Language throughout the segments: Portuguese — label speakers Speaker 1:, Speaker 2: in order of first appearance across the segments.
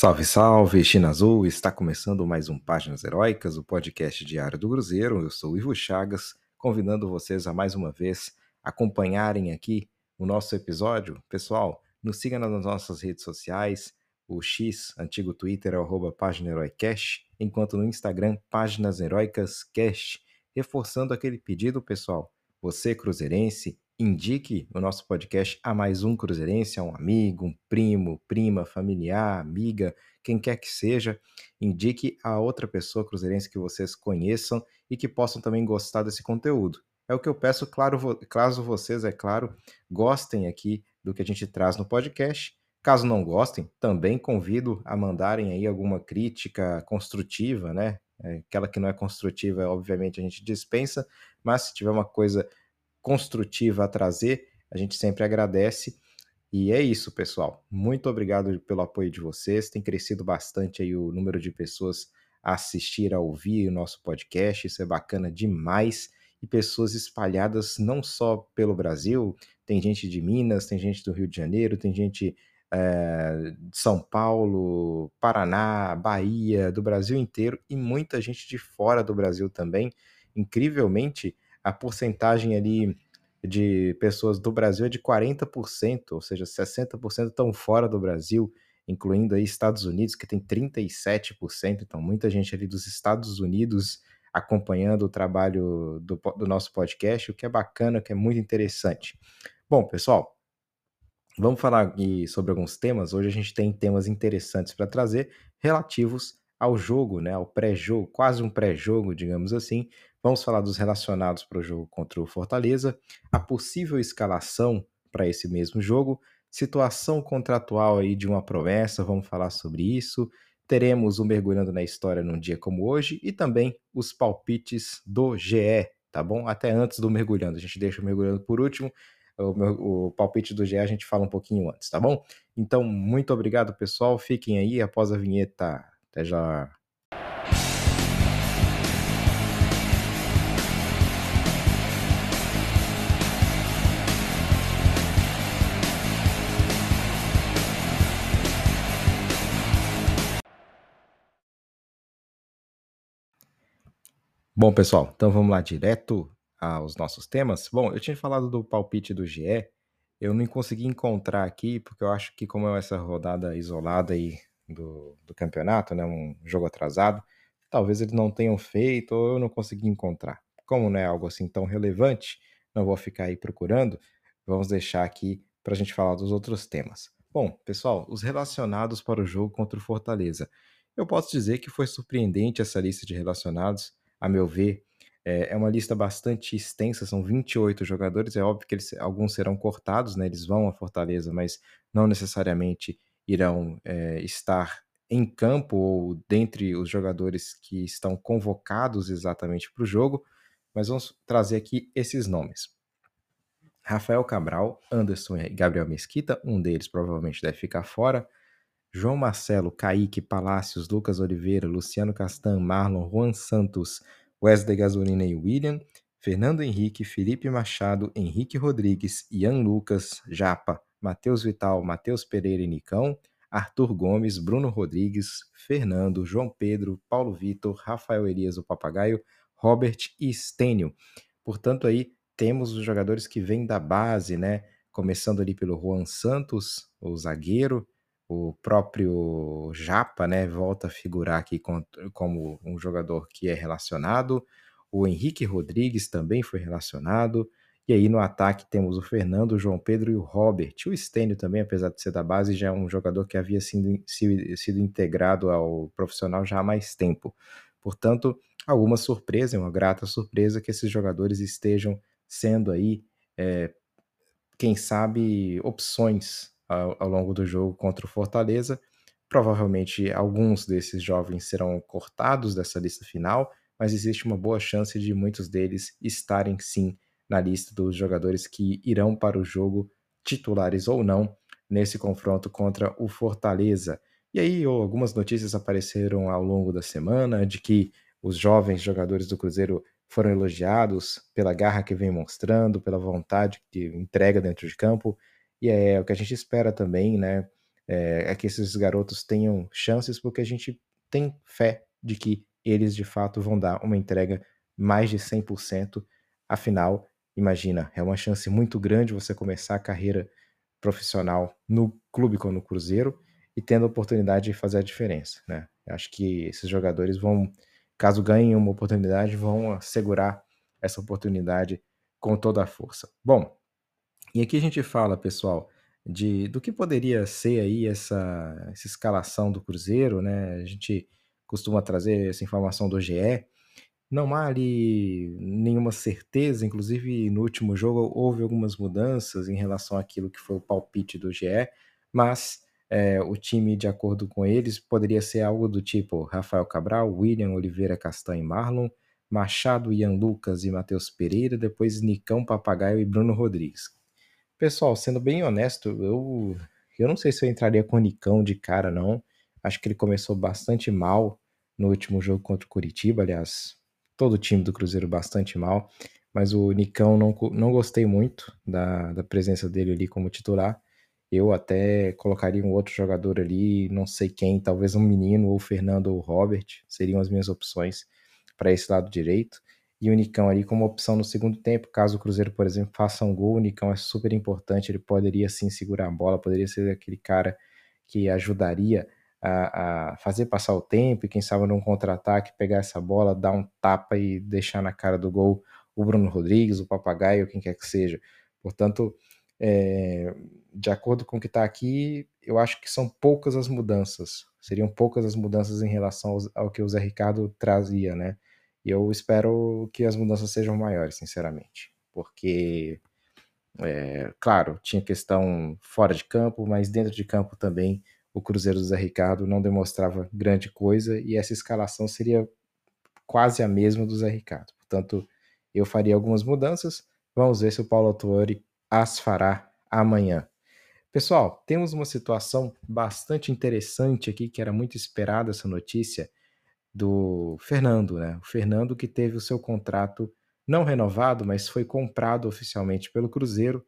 Speaker 1: Salve, salve, China Azul! Está começando mais um Páginas Heróicas, o podcast diário do Cruzeiro. Eu sou o Ivo Chagas, convidando vocês a mais uma vez acompanharem aqui o nosso episódio. Pessoal, nos siga nas nossas redes sociais, o X, antigo Twitter, é arroba Página Heroicast, enquanto no Instagram, Páginas Heroicas Cast. Reforçando aquele pedido, pessoal, você cruzeirense, indique o nosso podcast a mais um cruzeirense, a um amigo, um primo, prima, familiar, amiga, quem quer que seja. Indique a outra pessoa cruzeirense que vocês conheçam e que possam também gostar desse conteúdo. É o que eu peço, claro, caso vocês, é claro, gostem aqui do que a gente traz no podcast. Caso não gostem, também convido a mandarem aí alguma crítica construtiva, né? É, aquela que não é construtiva, obviamente, a gente dispensa, mas se tiver uma coisa construtiva a trazer, a gente sempre agradece. E é isso, pessoal. Muito obrigado pelo apoio de vocês. Tem crescido bastante aí o número de pessoas a assistir, a ouvir o nosso podcast. Isso é bacana demais. E pessoas espalhadas não só pelo Brasil, tem gente de Minas, tem gente do Rio de Janeiro, tem gente é, de São Paulo, Paraná, Bahia, do Brasil inteiro e muita gente de fora do Brasil também. Incrivelmente, a porcentagem ali de pessoas do Brasil é de 40%, ou seja, 60% estão fora do Brasil, incluindo aí Estados Unidos, que tem 37%, então muita gente ali dos Estados Unidos acompanhando o trabalho do, do nosso podcast, o que é bacana, o que é muito interessante. Bom, pessoal, vamos falar aqui sobre alguns temas. Hoje a gente tem temas interessantes para trazer relativos ao jogo, né, ao pré-jogo, quase um pré-jogo, digamos assim, Vamos falar dos relacionados para o jogo contra o Fortaleza, a possível escalação para esse mesmo jogo, situação contratual aí de uma promessa, vamos falar sobre isso. Teremos o Mergulhando na História num dia como hoje e também os palpites do GE, tá bom? Até antes do Mergulhando, a gente deixa o Mergulhando por último. O, o palpite do GE a gente fala um pouquinho antes, tá bom? Então, muito obrigado, pessoal. Fiquem aí após a vinheta. Até já. Bom, pessoal, então vamos lá direto aos nossos temas. Bom, eu tinha falado do palpite do GE, eu não consegui encontrar aqui, porque eu acho que como é essa rodada isolada aí do, do campeonato, né, um jogo atrasado, talvez eles não tenham feito ou eu não consegui encontrar. Como não é algo assim tão relevante, não vou ficar aí procurando, vamos deixar aqui para a gente falar dos outros temas. Bom, pessoal, os relacionados para o jogo contra o Fortaleza. Eu posso dizer que foi surpreendente essa lista de relacionados a meu ver, é, é uma lista bastante extensa, são 28 jogadores. É óbvio que eles, alguns serão cortados, né? Eles vão à Fortaleza, mas não necessariamente irão é, estar em campo ou dentre os jogadores que estão convocados exatamente para o jogo. Mas vamos trazer aqui esses nomes. Rafael Cabral, Anderson e Gabriel Mesquita, um deles provavelmente deve ficar fora. João Marcelo, Kaique, Palácios, Lucas Oliveira, Luciano Castan, Marlon, Juan Santos, Wesley Gasolina e William, Fernando Henrique, Felipe Machado, Henrique Rodrigues, Ian Lucas, Japa, Matheus Vital, Matheus Pereira e Nicão, Arthur Gomes, Bruno Rodrigues, Fernando, João Pedro, Paulo Vitor, Rafael Elias, o Papagaio, Robert e Stênio. Portanto, aí temos os jogadores que vêm da base, né? Começando ali pelo Juan Santos, o zagueiro, o próprio Japa, né, volta a figurar aqui como um jogador que é relacionado. O Henrique Rodrigues também foi relacionado. E aí no ataque temos o Fernando, o João Pedro e o Robert. O Stênio também, apesar de ser da base, já é um jogador que havia sido, sido integrado ao profissional já há mais tempo. Portanto, alguma surpresa, uma grata surpresa que esses jogadores estejam sendo aí, é, quem sabe, opções ao, ao longo do jogo contra o Fortaleza. Provavelmente alguns desses jovens serão cortados dessa lista final, mas existe uma boa chance de muitos deles estarem sim na lista dos jogadores que irão para o jogo, titulares ou não, nesse confronto contra o Fortaleza. E aí algumas notícias apareceram ao longo da semana de que os jovens jogadores do Cruzeiro foram elogiados pela garra que vem mostrando, pela vontade que entrega dentro de campo, e é o que a gente espera também, né? é, é que esses garotos tenham chances, porque a gente tem fé de que eles de fato vão dar uma entrega mais de 100%. Afinal, imagina, é uma chance muito grande você começar a carreira profissional no clube como no Cruzeiro e tendo a oportunidade de fazer a diferença, né? Acho que esses jogadores vão, caso ganhem uma oportunidade, vão assegurar essa oportunidade com toda a força. Bom, e aqui a gente fala, pessoal, de do que poderia ser aí essa, essa escalação do Cruzeiro, né? A gente costuma trazer essa informação do GE. Não há ali nenhuma certeza, inclusive no último jogo houve algumas mudanças em relação àquilo que foi o palpite do GE, mas é, o time, de acordo com eles, poderia ser algo do tipo Rafael Cabral, William Oliveira Castanho e Marlon, Machado, Ian Lucas e Matheus Pereira, depois Nicão Papagaio e Bruno Rodrigues. Pessoal, sendo bem honesto, eu, eu não sei se eu entraria com o Nicão de cara, não. Acho que ele começou bastante mal no último jogo contra o Curitiba, aliás, todo o time do Cruzeiro bastante mal, mas o Nicão não, não gostei muito da, da presença dele ali como titular. Eu até colocaria um outro jogador ali, não sei quem, talvez um menino, ou Fernando ou Robert, seriam as minhas opções para esse lado direito. E o Nicão ali como opção no segundo tempo, caso o Cruzeiro, por exemplo, faça um gol, o Nicão é super importante, ele poderia sim segurar a bola, poderia ser aquele cara que ajudaria a, a fazer passar o tempo e quem sabe num contra-ataque pegar essa bola, dar um tapa e deixar na cara do gol o Bruno Rodrigues, o Papagaio, quem quer que seja. Portanto, é, de acordo com o que está aqui, eu acho que são poucas as mudanças. Seriam poucas as mudanças em relação ao, ao que o Zé Ricardo trazia, né? E eu espero que as mudanças sejam maiores, sinceramente. Porque, é, claro, tinha questão fora de campo, mas dentro de campo também o Cruzeiro do Zé Ricardo não demonstrava grande coisa e essa escalação seria quase a mesma do Zé Ricardo. Portanto, eu faria algumas mudanças. Vamos ver se o Paulo Autori as fará amanhã. Pessoal, temos uma situação bastante interessante aqui, que era muito esperada essa notícia do Fernando, né? O Fernando que teve o seu contrato não renovado, mas foi comprado oficialmente pelo Cruzeiro.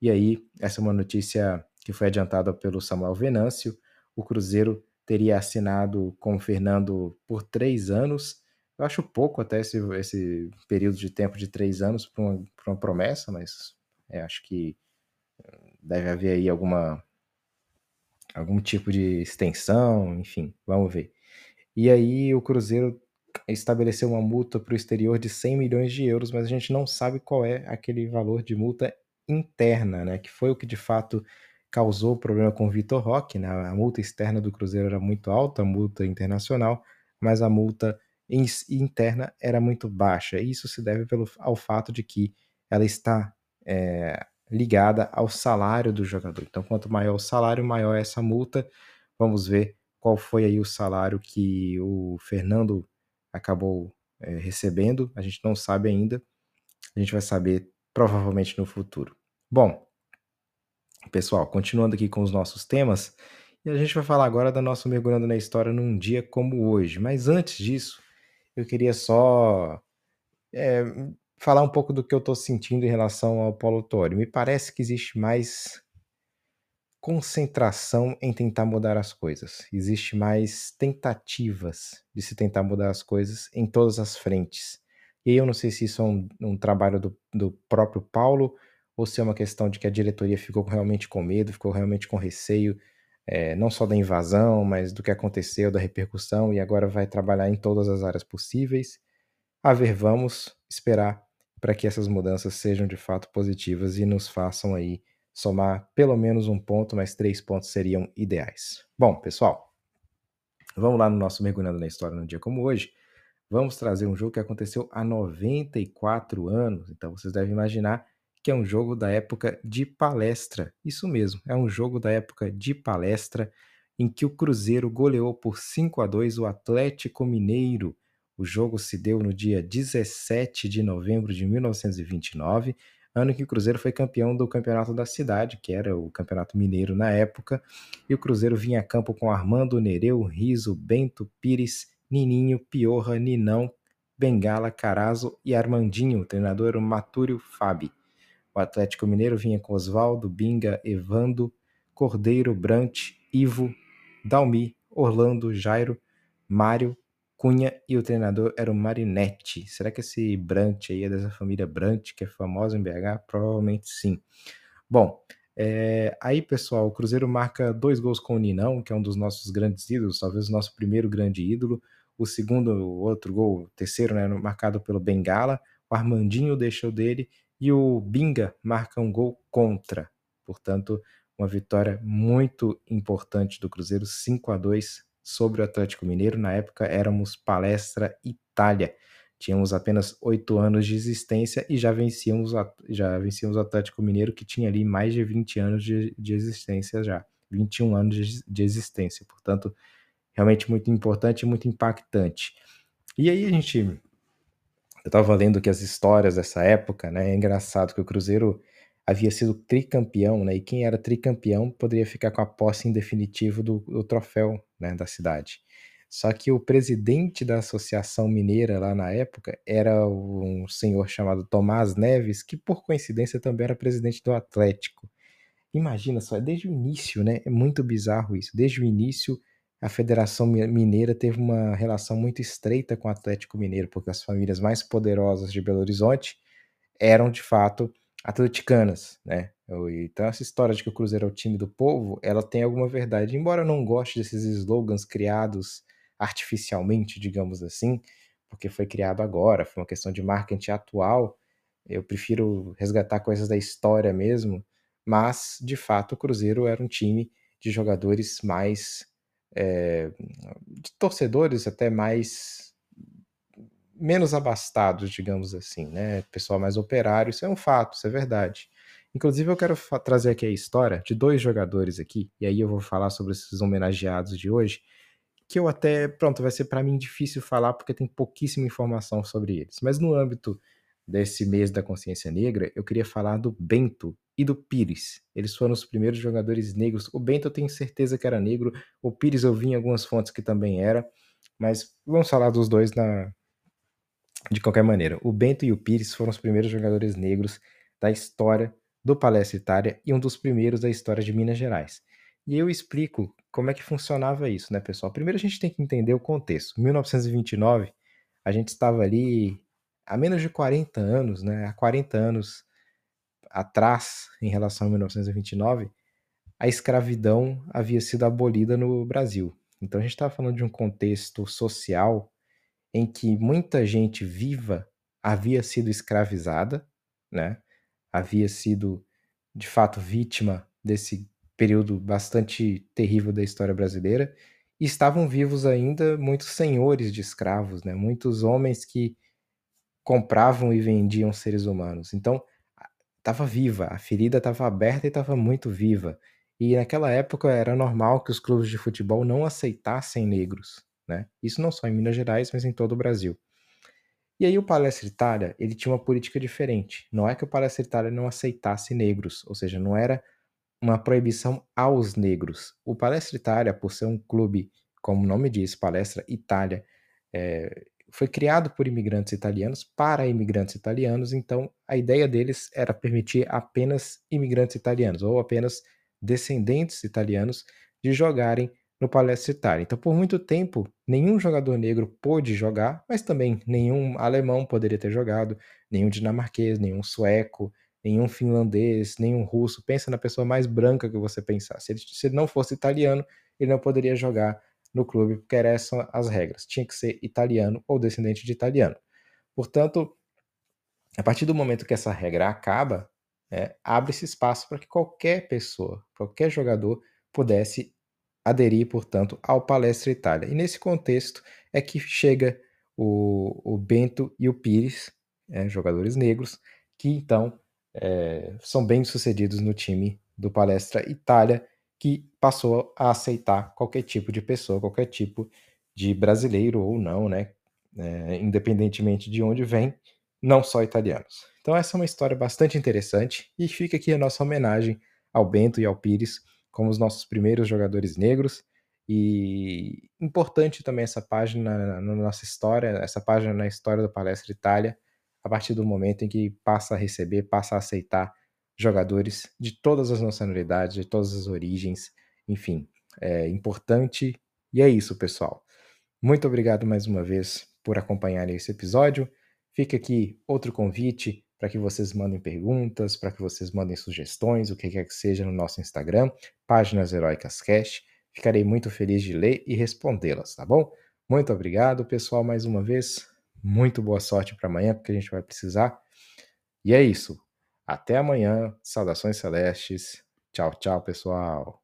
Speaker 1: E aí, essa é uma notícia que foi adiantada pelo Samuel Venâncio. O Cruzeiro teria assinado com o Fernando por três anos. Eu acho pouco até esse, esse período de tempo de três anos para uma, uma, promessa, mas é, acho que deve haver aí alguma algum tipo de extensão, enfim, vamos ver. E aí o Cruzeiro estabeleceu uma multa para o exterior de 100 milhões de euros, mas a gente não sabe qual é aquele valor de multa interna, né? Que foi o que de fato causou problema com o Vitor Roque, né? A multa externa do Cruzeiro era muito alta, a multa internacional, mas a multa interna era muito baixa. Isso se deve pelo, ao fato de que ela está é, ligada ao salário do jogador. Então, quanto maior o salário, maior é essa multa. Vamos ver qual foi aí o salário que o Fernando acabou é, recebendo. A gente não sabe ainda. A gente vai saber provavelmente no futuro. Bom, pessoal, continuando aqui com os nossos temas, e a gente vai falar agora da nossa mergulhando na história num dia como hoje. Mas antes disso, eu queria só é, falar um pouco do que eu estou sentindo em relação ao Paulo Torre. Me parece que existe mais concentração em tentar mudar as coisas. Existe mais tentativas de se tentar mudar as coisas em todas as frentes. E eu não sei se isso é um, um trabalho do, do próprio Paulo ou se é uma questão de que a diretoria ficou realmente com medo, ficou realmente com receio, é, não só da invasão, mas do que aconteceu, da repercussão, e agora vai trabalhar em todas as áreas possíveis. A ver, vamos esperar para que essas mudanças sejam de fato positivas e nos façam aí somar pelo menos um ponto, mas três pontos seriam ideais. Bom, pessoal, vamos lá no nosso Mergulhando na História num dia como hoje. Vamos trazer um jogo que aconteceu há 94 anos, então vocês devem imaginar que é um jogo da época de palestra. Isso mesmo, é um jogo da época de palestra em que o Cruzeiro goleou por 5 a 2 o Atlético Mineiro o jogo se deu no dia 17 de novembro de 1929, ano que o Cruzeiro foi campeão do campeonato da cidade, que era o campeonato mineiro na época, e o Cruzeiro vinha a campo com Armando Nereu, Riso, Bento, Pires, Nininho, Piorra, Ninão, Bengala, Carazo e Armandinho. O treinador Matúrio Fabi. O Atlético Mineiro vinha com Oswaldo, Binga, Evando, Cordeiro, Brant, Ivo, Dalmi, Orlando, Jairo, Mário, Cunha e o treinador era o Marinetti. Será que esse Brant aí é dessa família Brant, que é famosa em BH? Provavelmente sim. Bom, é, aí pessoal, o Cruzeiro marca dois gols com o Ninão, que é um dos nossos grandes ídolos, talvez o nosso primeiro grande ídolo. O segundo, o outro gol, o terceiro, né, marcado pelo Bengala. O Armandinho deixou dele e o Binga marca um gol contra. Portanto, uma vitória muito importante do Cruzeiro, 5 a 2 sobre o Atlético Mineiro. Na época éramos Palestra Itália. Tínhamos apenas oito anos de existência e já vencíamos, já vencíamos o Atlético Mineiro, que tinha ali mais de 20 anos de, de existência já. 21 anos de, de existência. Portanto, realmente muito importante e muito impactante. E aí a gente. Eu estava lendo que as histórias dessa época, né? É engraçado que o Cruzeiro havia sido tricampeão, né? E quem era tricampeão poderia ficar com a posse em definitivo do, do troféu né, da cidade. Só que o presidente da Associação Mineira lá na época era um senhor chamado Tomás Neves, que por coincidência também era presidente do Atlético. Imagina só, desde o início, né? É muito bizarro isso. Desde o início, a Federação Mineira teve uma relação muito estreita com o Atlético Mineiro, porque as famílias mais poderosas de Belo Horizonte eram de fato atleticanas, né? Então essa história de que o Cruzeiro é o time do povo, ela tem alguma verdade. Embora eu não goste desses slogans criados artificialmente, digamos assim, porque foi criado agora, foi uma questão de marketing atual, eu prefiro resgatar coisas da história mesmo, mas de fato o Cruzeiro era um time de jogadores mais é, de torcedores até mais menos abastados, digamos assim, né? Pessoal mais operário, isso é um fato, isso é verdade. Inclusive, eu quero trazer aqui a história de dois jogadores aqui, e aí eu vou falar sobre esses homenageados de hoje, que eu até, pronto, vai ser para mim difícil falar porque tem pouquíssima informação sobre eles. Mas no âmbito desse mês da consciência negra, eu queria falar do Bento e do Pires. Eles foram os primeiros jogadores negros. O Bento eu tenho certeza que era negro, o Pires eu vi em algumas fontes que também era, mas vamos falar dos dois na, de qualquer maneira, o Bento e o Pires foram os primeiros jogadores negros da história do Palestra Itália e um dos primeiros da história de Minas Gerais. E eu explico como é que funcionava isso, né, pessoal? Primeiro a gente tem que entender o contexto. 1929, a gente estava ali há menos de 40 anos, né? Há 40 anos atrás, em relação a 1929, a escravidão havia sido abolida no Brasil. Então a gente estava falando de um contexto social em que muita gente viva havia sido escravizada, né? Havia sido de fato vítima desse período bastante terrível da história brasileira e estavam vivos ainda muitos senhores de escravos, né? Muitos homens que compravam e vendiam seres humanos. Então, estava viva, a ferida estava aberta e estava muito viva. E naquela época era normal que os clubes de futebol não aceitassem negros, né? Isso não só em Minas Gerais, mas em todo o Brasil. E aí o Palestra Itália, ele tinha uma política diferente. Não é que o Palestra Itália não aceitasse negros, ou seja, não era uma proibição aos negros. O Palestra Itália, por ser um clube, como o nome diz, Palestra Itália, é, foi criado por imigrantes italianos para imigrantes italianos, então a ideia deles era permitir apenas imigrantes italianos ou apenas descendentes italianos de jogarem no Palestra Itália. Então, por muito tempo, nenhum jogador negro pôde jogar, mas também nenhum alemão poderia ter jogado, nenhum dinamarquês, nenhum sueco, nenhum finlandês, nenhum russo. Pensa na pessoa mais branca que você pensar. Se ele, se ele não fosse italiano, ele não poderia jogar no clube, porque essas as regras. Tinha que ser italiano ou descendente de italiano. Portanto, a partir do momento que essa regra acaba, é, abre-se espaço para que qualquer pessoa, qualquer jogador, pudesse aderir, portanto, ao Palestra Itália. E nesse contexto é que chega o, o Bento e o Pires, é, jogadores negros, que então é, são bem sucedidos no time do Palestra Itália, que passou a aceitar qualquer tipo de pessoa, qualquer tipo de brasileiro ou não, né? É, independentemente de onde vem, não só italianos. Então essa é uma história bastante interessante e fica aqui a nossa homenagem ao Bento e ao Pires como os nossos primeiros jogadores negros. E importante também essa página na nossa história, essa página na história do Palestra Itália, a partir do momento em que passa a receber, passa a aceitar jogadores de todas as nacionalidades, de todas as origens, enfim. é importante. E é isso, pessoal. Muito obrigado mais uma vez por acompanharem esse episódio. Fica aqui outro convite para que vocês mandem perguntas, para que vocês mandem sugestões, o que quer que seja no nosso Instagram, Páginas Heróicas Cash. Ficarei muito feliz de ler e respondê-las, tá bom? Muito obrigado, pessoal, mais uma vez. Muito boa sorte para amanhã, porque a gente vai precisar. E é isso. Até amanhã. Saudações celestes. Tchau, tchau, pessoal.